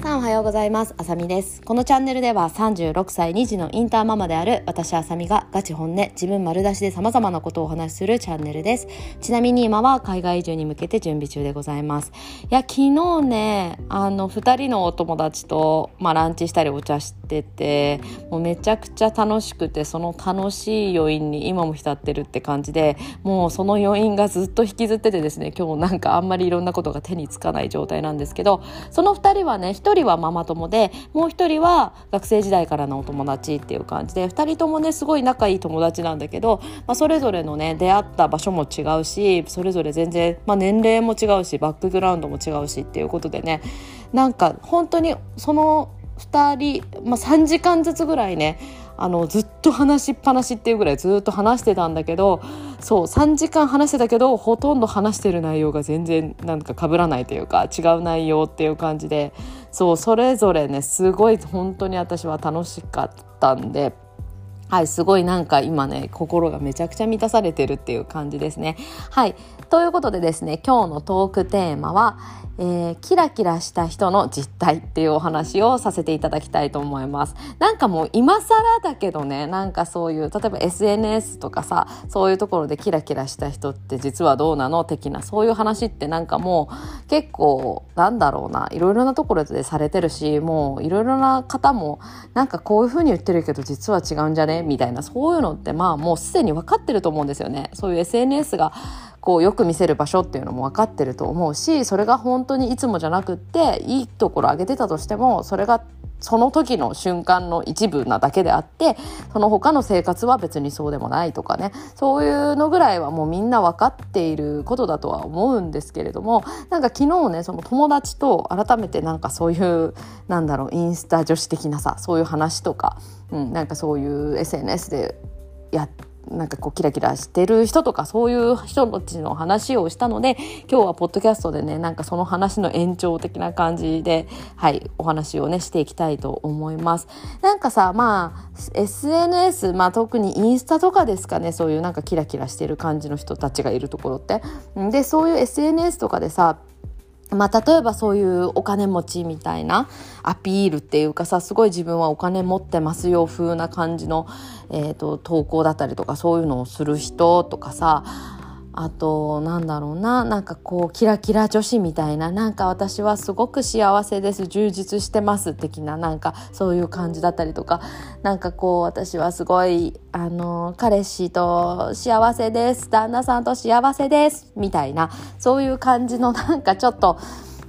さんおはようございます。あさみです。このチャンネルでは36歳2児のインターママである私あさみがガチ本音自分丸出しで様々なことをお話しするチャンネルです。ちなみに今は海外移住に向けて準備中でございます。いや昨日ねあの2人のお友達とまあランチしたりお茶しててもうめちゃくちゃ楽しくてその楽しい余韻に今も浸ってるって感じでもうその余韻がずっと引きずっててですね今日なんかあんまりいろんなことが手につかない状態なんですけどその2人はね1人はママ友でもう1人は学生時代からのお友達っていう感じで2人ともねすごい仲いい友達なんだけど、まあ、それぞれのね出会った場所も違うしそれぞれ全然、まあ、年齢も違うしバックグラウンドも違うしっていうことでねなんか本当にその2人、まあ、3時間ずつぐらいねあのずっと話しっぱなしっていうぐらいずっと話してたんだけどそう3時間話してたけどほとんど話してる内容が全然なんか被らないというか違う内容っていう感じでそうそれぞれねすごい本当に私は楽しかったんで。はい、すごいなんか今ね、心がめちゃくちゃ満たされてるっていう感じですね。はい。ということでですね、今日のトークテーマは、えー、キラキラした人の実態っていうお話をさせていただきたいと思います。なんかもう今更だけどね、なんかそういう、例えば SNS とかさ、そういうところでキラキラした人って実はどうなの的な、そういう話ってなんかもう結構、なんだろうな、いろいろなところでされてるし、もういろいろな方も、なんかこういうふうに言ってるけど実は違うんじゃねみたいな、そういうのってまあもうすでに分かってると思うんですよね。そういう SNS がこうよく見せる場所っていうのも分かってると思うしそれが本当にいつもじゃなくっていいところ上げてたとしてもそれがその時の瞬間の一部なだけであってその他の生活は別にそうでもないとかね。そういうのぐらいはもうみんな分かっていることだとは思うんですけれどもなんか昨日ねその友達と改めてなんかそういうなんだろうインスタ女子的なさそういう話とか、うん、なんかそういう SNS でやってなんかこうキラキラしてる人とかそういう人たちの話をしたので今日はポッドキャストでねなんかその話の延長的な感じではいお話をねしていきたいと思います。なんかさまあ SNS まあ特にインスタとかですかねそういうなんかキラキラしてる感じの人たちがいるところって。でそういう SNS とかでさまあ、例えばそういうお金持ちみたいなアピールっていうかさすごい自分はお金持ってますよ風な感じの、えーと、投稿だったりとかそういうのをする人とかさあとなんだろうな。なんかこうキラキラ女子みたいな。なんか私はすごく幸せです。充実してます的な。なんかそういう感じだったりとか。なんかこう私はすごいあの彼氏と幸せです。旦那さんと幸せです。みたいな。そういう感じのなんかちょっと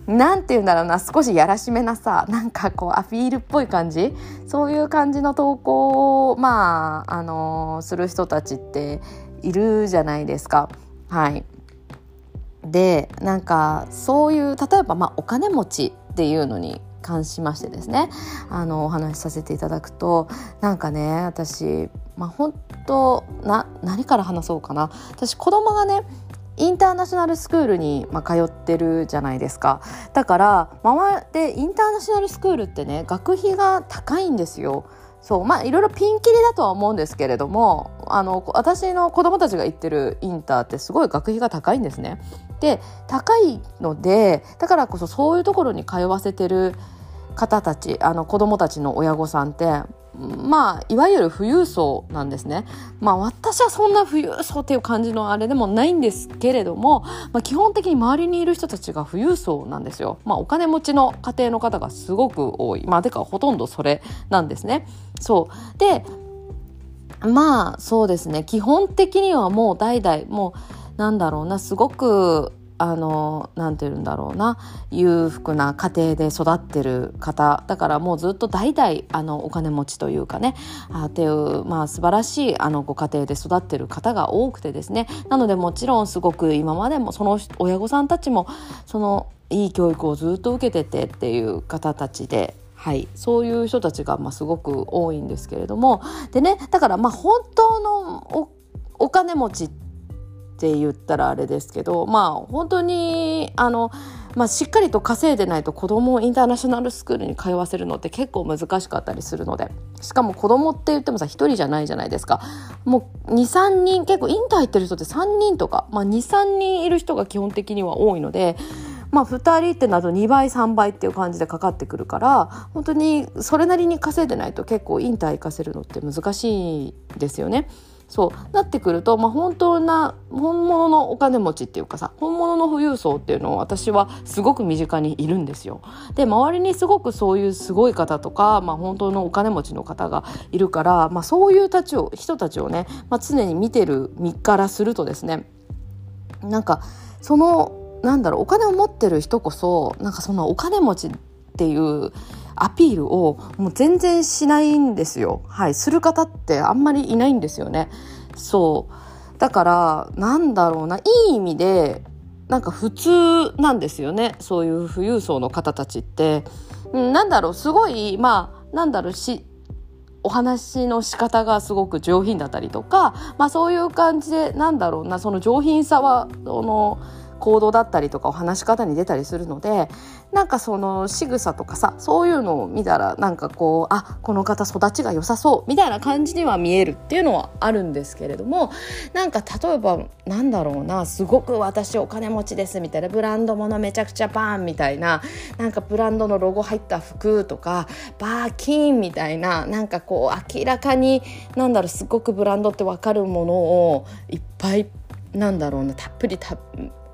なんて言うんだろうな。少しやらしめなさ。なんかこうアピールっぽい感じ。そういう感じの投稿をまああのする人たちっているじゃないですか。はい。でなんかそういう例えばまあお金持ちっていうのに関しましてですねあのお話しさせていただくとなんかね私まあ本当な何から話そうかな。私子供がねインターナショナルスクールに、まあ、通ってるじゃないですか。だから周りでインターナショナルスクールってね学費が高いんですよ。そうまあいろいろピンキリだとは思うんですけれどもあの私の子供たちが行ってるインターってすごい学費が高いんですね。で高いのでだからこそそういうところに通わせてる方たちあの子供たちの親御さんってまあいわゆる富裕層なんですね。まあ私はそんな富裕層っていう感じのあれでもないんですけれども、まあ、基本的に周りにいる人たちが富裕層なんですよ。まあお金持ちの家庭の方がすごく多い。まあてかほとんどそれなんですね。そうでまあそうですね。基本的にはもう代々もうなんだろうな。すごくあのなんて言うんだろうな。裕福な家庭で育ってる方。だからもうずっと代々あのお金持ちというかね。あっていうまあ素晴らしいあのご家庭で育ってる方が多くてですね。なのでもちろんすごく今までもその親御さんたちもそのいい教育をずっと受けててっていう方たちではい、そういう人たちがまあすごく多いんですけれども。でねだからまあ本当のお金持ちって言ったらあれですけどまあ本当にあの、まあ、しっかりと稼いでないと子供をインターナショナルスクールに通わせるのって結構難しかったりするので。しかも子供って言ってもさ1人じゃないじゃないですか。もう23人結構インター行ってる人って3人とか、まあ、23人いる人が基本的には多いのでまあ2人ってなると2倍3倍っていう感じでかかってくるから本当にそれなりに稼いでないと結構インター行かせるのって難しいですよね。そうなってくると、まあ、本当な本物のお金持ちっていうかさ本物の富裕層っていうのを私はすごく身近にいるんですよ。で周りにすごくそういうすごい方とか、まあ、本当のお金持ちの方がいるから、まあ、そういうたちを人たちをね、まあ、常に見てる身からするとですねなんかそのなんだろうお金を持ってる人こそなんかそのお金持ちっていうアピールをもう全然しないんですよ。はい、する方ってあんまりいないんですよね。そうだからなんだろうないい意味でなんか普通なんですよねそういう富裕層の方たちって。なんだろうすごいまあなんだろうしお話の仕方がすごく上品だったりとか、まあ、そういう感じでなんだろうなその上品さはその行動だったりとかお話し方に出たりするのでなんかその仕草とかさそういうのを見たらなんかこうあこの方育ちが良さそうみたいな感じには見えるっていうのはあるんですけれどもなんか例えばなんだろうなすごく私お金持ちですみたいなブランド物めちゃくちゃバーンみたいななんかブランドのロゴ入った服とかバーキンみたいななんかこう明らかになんだろうすごくブランドって分かるものをいっぱいなんだろうなたっぷりた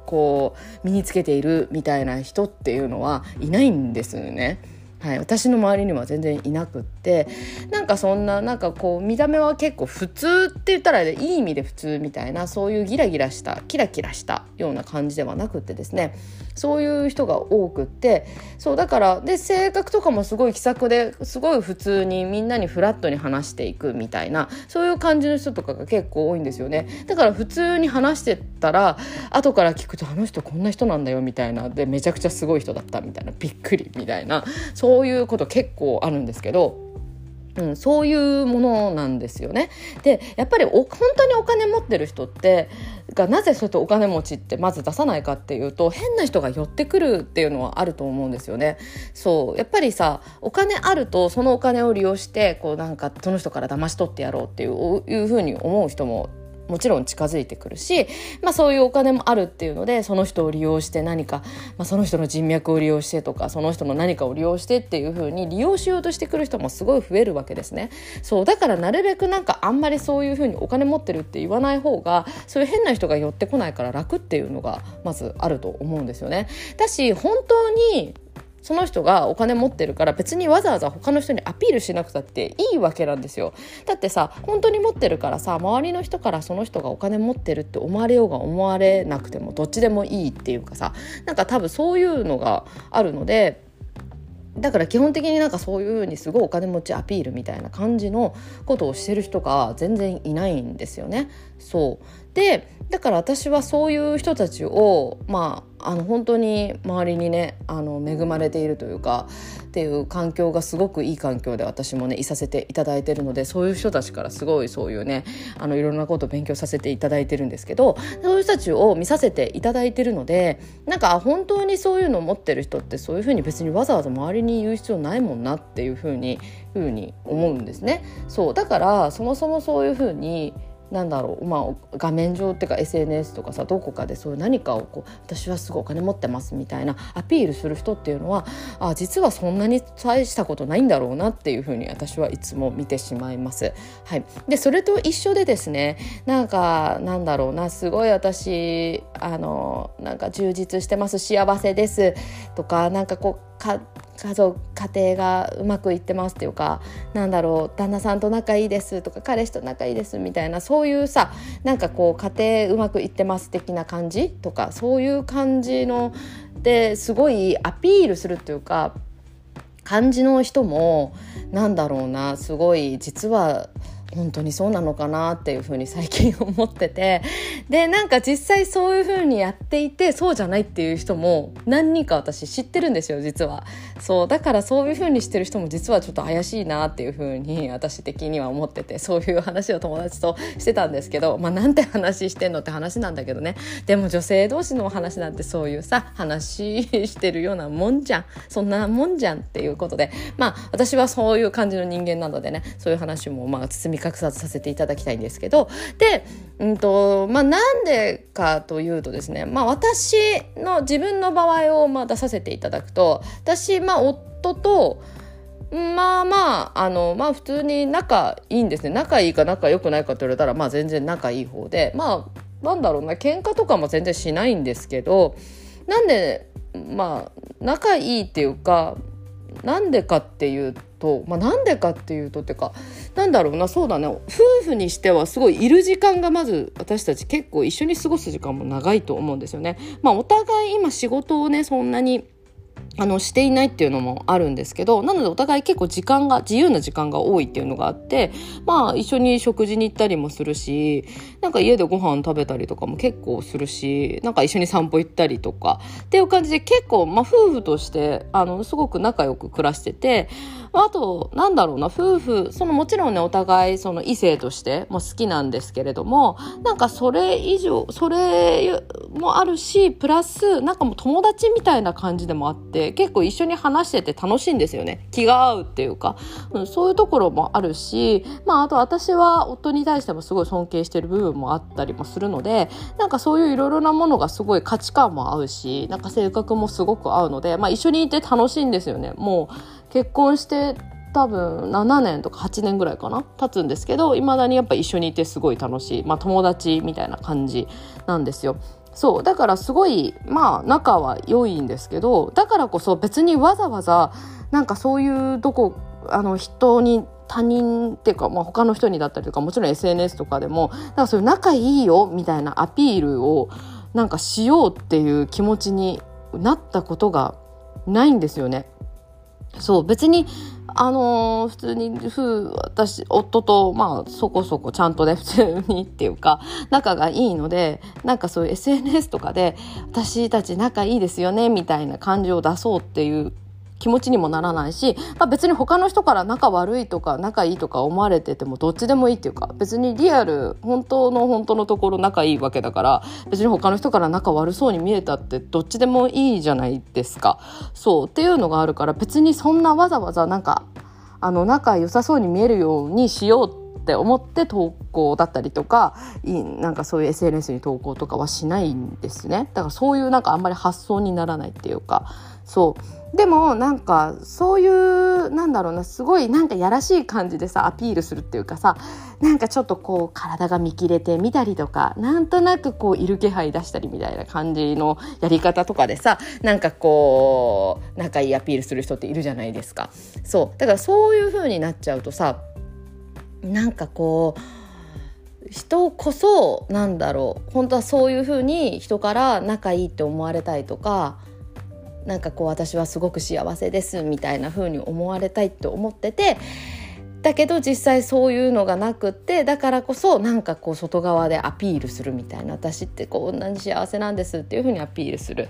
こう身につけているみたいな人っていうのはいないんですよね。はい、私の周りには全然いなくって。なんかそんななんかこう見た目は結構普通って言ったらいい意味で普通みたいなそういうギラギラしたキラキラしたような感じではなくってですね。そういう人が多くってそうだからで性格とかもすごい気さくですごい普通にみんなにフラットに話していくみたいなそういう感じの人とかが結構多いんですよね。だから普通に話してたら後から聞くとあの人こんな人なんだよみたいなでめちゃくちゃすごい人だったみたいなびっくりみたいなそういうこと結構あるんですけどうん、そういうものなんですよね。でやっぱりお本当にお金持ってる人ってがなぜそうやってお金持ちってまず出さないかっていうと変な人が寄ってくるっていうのはあると思うんですよね。そうやっぱりさお金あるとそのお金を利用してこうなんかその人から騙し取ってやろうっていういうふうに思う人ももちろん近づいてくるし、まあ、そういうお金もあるっていうのでその人を利用して何か、まあ、その人の人脈を利用してとかその人の何かを利用してっていうふうに利用しようとしてくる人もすごい増えるわけですね。そうだからなるべくなんかあんまりそういうふうにお金持ってるって言わない方がそういう変な人が寄ってこないから楽っていうのがまずあると思うんですよね。だし本当にその人がお金持ってるから別にわざわざ他の人にアピールしなくたっていいわけなんですよだってさ本当に持ってるからさ周りの人からその人がお金持ってるって思われようが思われなくてもどっちでもいいっていうかさなんか多分そういうのがあるのでだから基本的になんかそういうふうにすごいお金持ちアピールみたいな感じのことをしてる人が全然いないんですよね。そうでだから私はそういう人たちをまああの本当に周りにねあの恵まれているというかっていう環境がすごくいい環境で私もねいさせていただいてるのでそういう人たちからすごいそういうねあのいろんなことを勉強させていただいてるんですけどそういう人たちを見させていただいてるのでなんか本当にそういうのを持ってる人ってそういうふうに別にわざわざ周りに言う必要ないもんなっていうふうにふうに思うんですね。そうだからそもそもそういうふうになんだろう、まあ、画面上っていうか SNS とかさどこかでそういう何かをこう私はすごいお金持ってますみたいなアピールする人っていうのはあ実はそんなに大したことないんだろうなっていうふうに私はいつも見てしまいます。はい、でそれと一緒でですねなんかなんだろうなすごい私あのなんか充実してます幸せですとかなんかこう家族家庭がうまくいってますっていうかなんだろう旦那さんと仲いいですとか彼氏と仲いいですみたいなそういうさなんかこう家庭うまくいってます的な感じとかそういう感じのですごいアピールするっていうか感じの人もなんだろうなすごい実は本当にそうなのかなっていうふうに最近思ってて。でなんか実際そういうふうにやっていてそうじゃないっていう人も何人か私知ってるんですよ実は。そうだからそういうふうにしてる人も実はちょっと怪しいなっていうふうに私的には思ってて そういう話を友達としてたんですけどまあなんて話してんのって話なんだけどね。でも女性同士の話なんてそういうさ話してるようなもんじゃん。そんなもんじゃんっていうことで。まあ私はそういう感じの人間なのでねそういう話もまあ包み隠さずさせていただきたいんですけどで、うんとまあ、なんでかというとですね、まあ、私の自分の場合をまあ出させていただくと私、まあ、夫とまあまああのまあ普通に仲いいんですね。仲いいか仲良くないかと言われたらまあ全然仲いい方でまあなんだろうな喧嘩とかも全然しないんですけどなんでまあ仲いいっていうかなんでかっていうと、まあ、なんでかっていうとっていうかなんだろうなそうだね夫婦にしてはすごいいる時間がまず私たち結構一緒に過ごす時間も長いと思うんですよね。まあ、お互い今仕事をねそんなにあのしていないっていうのもあるんですけどなのでお互い結構時間が自由な時間が多いっていうのがあってまあ一緒に食事に行ったりもするしなんか家でご飯食べたりとかも結構するしなんか一緒に散歩行ったりとかっていう感じで結構、まあ、夫婦としてあのすごく仲良く暮らしててあとなんだろうな夫婦そのもちろんねお互いその異性としても好きなんですけれどもなんかそれ以上それもあるしプラスなんかもう友達みたいな感じでもあって。結構一緒に話してて楽しいんですよね気が合うっていうか、うん、そういうところもあるし、まあ、あと私は夫に対してもすごい尊敬してる部分もあったりもするのでなんかそういういろいろなものがすごい価値観も合うしなんか性格もすごく合うので、まあ、一緒にいて楽しいんですよねもう結婚して多分7年とか8年ぐらいかな経つんですけどいまだにやっぱ一緒にいてすごい楽しい、まあ、友達みたいな感じなんですよ。そうだからすごいまあ仲は良いんですけどだからこそ別にわざわざなんかそういうどこあの人に他人っていうか、まあ、他の人にだったりとかもちろん SNS とかでもなんかそういう仲いいよみたいなアピールをなんかしようっていう気持ちになったことがないんですよね。そう別にあのー、普通に夫私夫とまあそこそこちゃんとね 普通にっていうか仲がいいのでなんかそういう SNS とかで私たち仲いいですよねみたいな感じを出そうっていう気持ちにもならないし、まあ、別に他の人から仲悪いとか仲いいとか思われててもどっちでもいいっていうか別にリアル本当の本当のところ仲いいわけだから別に他の人から仲悪そうに見えたってどっちでもいいじゃないですか。そうっていうのがあるから別にそんなわざわざなんかあの仲良さそうに見えるようにしようって思って投稿だったりとかなんかそういう SNS に投稿とかはしないんですね。だからそういうなんかあんまり発想にならないっていうか。そう。でもなんかそういうなんだろうなすごいなんかやらしい感じでさアピールするっていうかさなんかちょっとこう体が見切れてみたりとかなんとなくこういる気配出したりみたいな感じのやり方とかでさなんかこう仲いいアピールする人っているじゃないですか。そう。だからそういう風になっちゃうとさなんかこう人こそなんだろう。本当はそういう風に人から仲いいって思われたいとかなんかこう私はすごく幸せですみたいな風に思われたいって思っててだけど実際そういうのがなくってだからこそなんかこう外側でアピールするみたいな私ってこんなに幸せなんですっていう風にアピールする。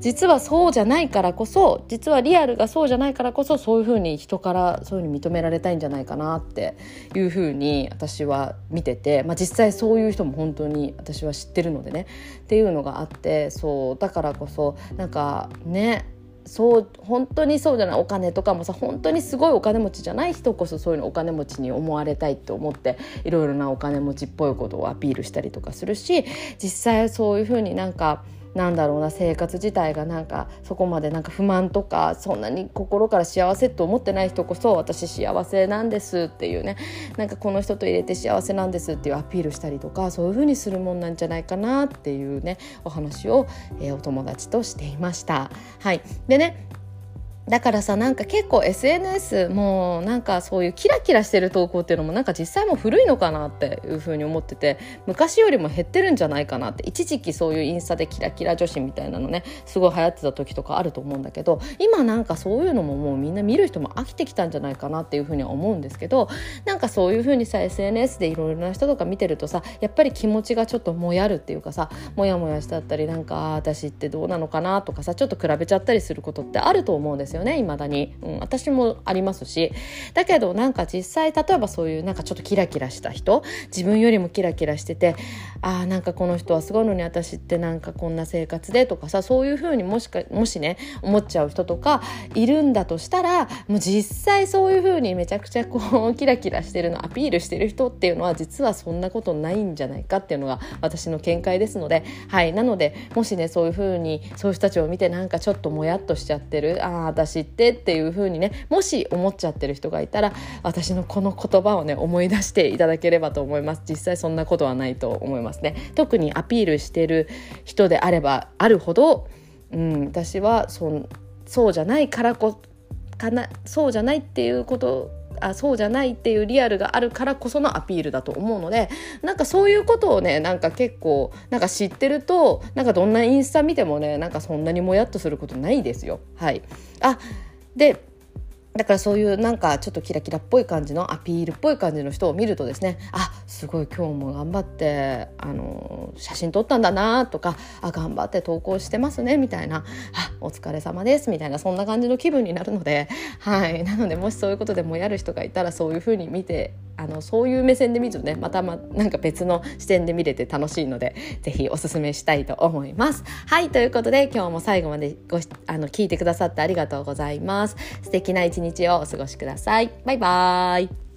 実はそうじゃないからこそ実はリアルがそうじゃないからこそそういう風に人からそういう風に認められたいんじゃないかなっていう風に私は見てて、まあ、実際そういう人も本当に私は知ってるのでね。っていうのがあってそうだからこそなんかねそう本当にそうじゃないお金とかもさ本当にすごいお金持ちじゃない人こそそういうのお金持ちに思われたいって思っていろいろなお金持ちっぽいことをアピールしたりとかするし実際そういうふうになんかなんだろうな生活自体がなんかそこまでなんか不満とかそんなに心から幸せと思ってない人こそ私幸せなんですっていうねなんかこの人と入れて幸せなんですっていうアピールしたりとかそういう風にするもんなんじゃないかなっていうねお話を、えー、お友達としていました。はい、でねだからさなんか結構 SNS もなんかそういうキラキラしてる投稿っていうのもなんか実際も古いのかなっていうふうに思ってて昔よりも減ってるんじゃないかなって一時期そういうインスタでキラキラ女子みたいなのねすごい流行ってた時とかあると思うんだけど今なんかそういうのももうみんな見る人も飽きてきたんじゃないかなっていうふうには思うんですけどなんかそういうふうにさ SNS でいろいろな人とか見てるとさやっぱり気持ちがちょっともやるっていうかさモヤモヤしちゃったりなんか私ってどうなのかなとかさちょっと比べちゃったりすることってあると思うんですですよね未だに、うん、私もありますし。だけどなんか実際例えばそういうなんかちょっとキラキラした人自分よりもキラキラしててあーなんかこの人はすごいのに私ってなんかこんな生活でとかさそういうふうにもしかもしね思っちゃう人とかいるんだとしたらもう実際そういうふうにめちゃくちゃこう キラキラしてるのアピールしてる人っていうのは実はそんなことないんじゃないかっていうのが私の見解ですので。はいなのでもしねそういうふうにそういう人たちを見てなんかちょっともやっとしちゃってるああ私ってっていう風にねもし思っちゃってる人がいたら私のこの言葉をね思い出していただければと思います。実際そんなことはないと思いますね。特にアピールしてる人であればあるほど、うん、私はそそうじゃないからこかなそうじゃないっていうことあそうじゃないっていうリアルがあるからこそのアピールだと思うのでなんかそういうことをねなんか結構なんか知ってるとなんかどんなインスタ見てもねなんかそんなにもやっとすることないですよ。はいあでだからそういうなんかちょっとキラキラっぽい感じのアピールっぽい感じの人を見るとですねあすごい今日も頑張ってあの写真撮ったんだなとかあ頑張って投稿してますねみたいなあお疲れ様ですみたいなそんな感じの気分になるのではい。なのでもしそういうことでもやる人がいたらそういうふうに見てあのそういう目線で見るとねまたまなんか別の視点で見れて楽しいので是非おすすめしたいと思います。はいということで今日も最後までごあの聞いてくださってありがとうございます。素敵な一日をお過ごしください。バイバーイ